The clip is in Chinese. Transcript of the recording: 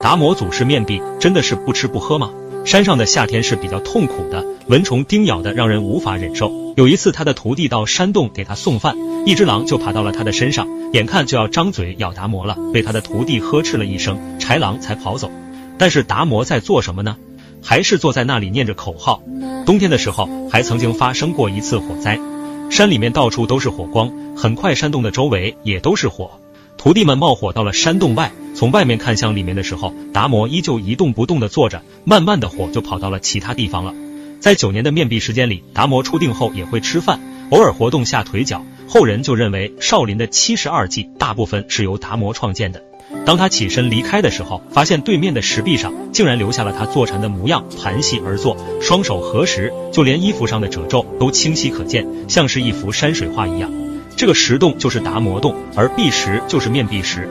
达摩祖师面壁真的是不吃不喝吗？山上的夏天是比较痛苦的，蚊虫叮咬的让人无法忍受。有一次，他的徒弟到山洞给他送饭，一只狼就爬到了他的身上，眼看就要张嘴咬达摩了，被他的徒弟呵斥了一声，豺狼才跑走。但是达摩在做什么呢？还是坐在那里念着口号。冬天的时候，还曾经发生过一次火灾，山里面到处都是火光，很快山洞的周围也都是火。徒弟们冒火到了山洞外，从外面看向里面的时候，达摩依旧一动不动地坐着，慢慢的火就跑到了其他地方了。在九年的面壁时间里，达摩出定后也会吃饭，偶尔活动下腿脚。后人就认为少林的七十二计大部分是由达摩创建的。当他起身离开的时候，发现对面的石壁上竟然留下了他坐禅的模样，盘膝而坐，双手合十，就连衣服上的褶皱都清晰可见，像是一幅山水画一样。这个石洞就是达摩洞，而壁石就是面壁石。